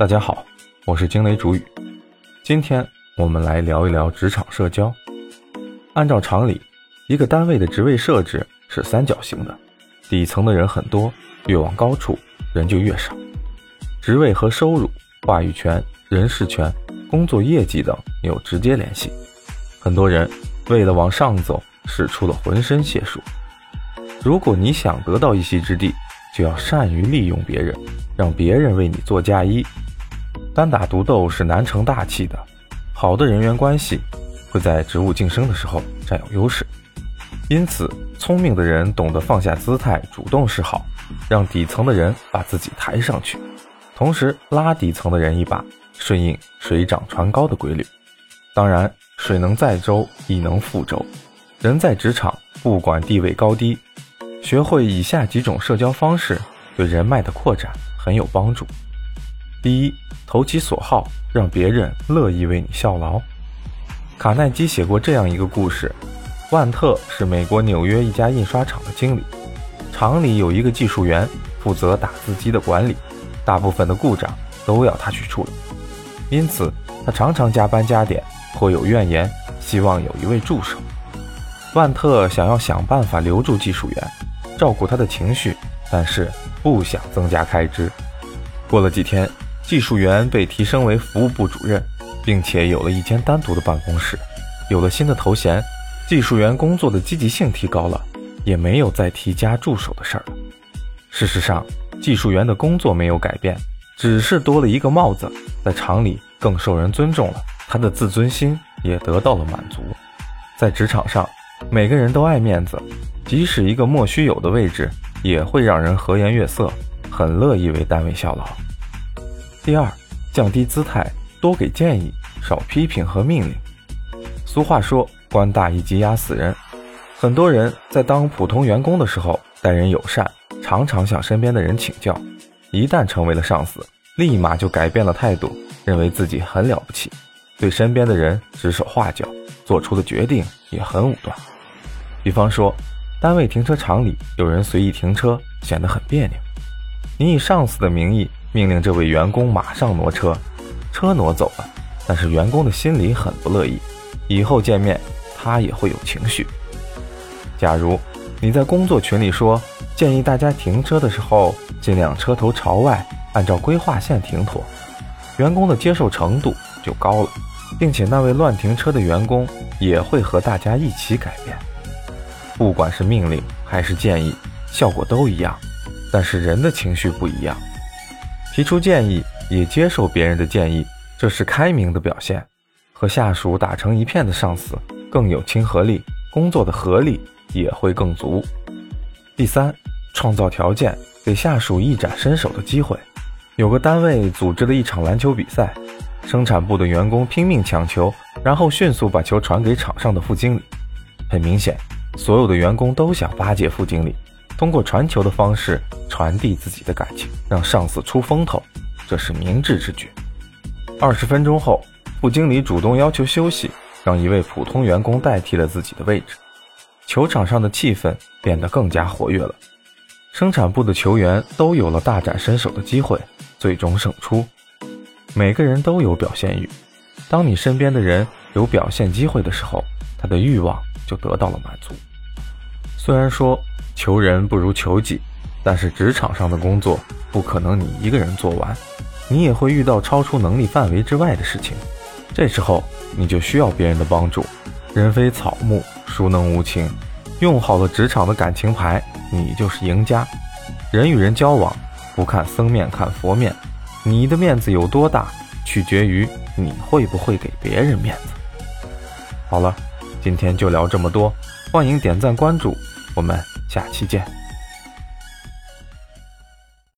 大家好，我是惊雷主语。今天我们来聊一聊职场社交。按照常理，一个单位的职位设置是三角形的，底层的人很多，越往高处人就越少。职位和收入、话语权、人事权、工作业绩等有直接联系。很多人为了往上走，使出了浑身解数。如果你想得到一席之地，就要善于利用别人，让别人为你做嫁衣。单打独斗是难成大器的，好的人缘关系会在职务晋升的时候占有优势。因此，聪明的人懂得放下姿态，主动示好，让底层的人把自己抬上去，同时拉底层的人一把，顺应水涨船高的规律。当然，水能载舟，亦能覆舟。人在职场，不管地位高低，学会以下几种社交方式，对人脉的扩展很有帮助。第一，投其所好，让别人乐意为你效劳。卡耐基写过这样一个故事：万特是美国纽约一家印刷厂的经理，厂里有一个技术员负责打字机的管理，大部分的故障都要他去处理，因此他常常加班加点，颇有怨言，希望有一位助手。万特想要想办法留住技术员，照顾他的情绪，但是不想增加开支。过了几天。技术员被提升为服务部主任，并且有了一间单独的办公室，有了新的头衔，技术员工作的积极性提高了，也没有再提加助手的事儿了。事实上，技术员的工作没有改变，只是多了一个帽子，在厂里更受人尊重了，他的自尊心也得到了满足。在职场上，每个人都爱面子，即使一个莫须有的位置，也会让人和颜悦色，很乐意为单位效劳。第二，降低姿态，多给建议，少批评和命令。俗话说，官大一级压死人。很多人在当普通员工的时候，待人友善，常常向身边的人请教；一旦成为了上司，立马就改变了态度，认为自己很了不起，对身边的人指手画脚，做出的决定也很武断。比方说，单位停车场里有人随意停车，显得很别扭。你以上司的名义。命令这位员工马上挪车，车挪走了，但是员工的心里很不乐意，以后见面他也会有情绪。假如你在工作群里说，建议大家停车的时候尽量车头朝外，按照规划线停妥，员工的接受程度就高了，并且那位乱停车的员工也会和大家一起改变。不管是命令还是建议，效果都一样，但是人的情绪不一样。提出建议，也接受别人的建议，这是开明的表现。和下属打成一片的上司更有亲和力，工作的合力也会更足。第三，创造条件，给下属一展身手的机会。有个单位组织了一场篮球比赛，生产部的员工拼命抢球，然后迅速把球传给场上的副经理。很明显，所有的员工都想巴结副经理。通过传球的方式传递自己的感情，让上司出风头，这是明智之举。二十分钟后，副经理主动要求休息，让一位普通员工代替了自己的位置。球场上的气氛变得更加活跃了，生产部的球员都有了大展身手的机会，最终胜出。每个人都有表现欲，当你身边的人有表现机会的时候，他的欲望就得到了满足。虽然说。求人不如求己，但是职场上的工作不可能你一个人做完，你也会遇到超出能力范围之外的事情，这时候你就需要别人的帮助。人非草木，孰能无情？用好了职场的感情牌，你就是赢家。人与人交往，不看僧面看佛面，你的面子有多大，取决于你会不会给别人面子。好了，今天就聊这么多，欢迎点赞关注，我们。下期见。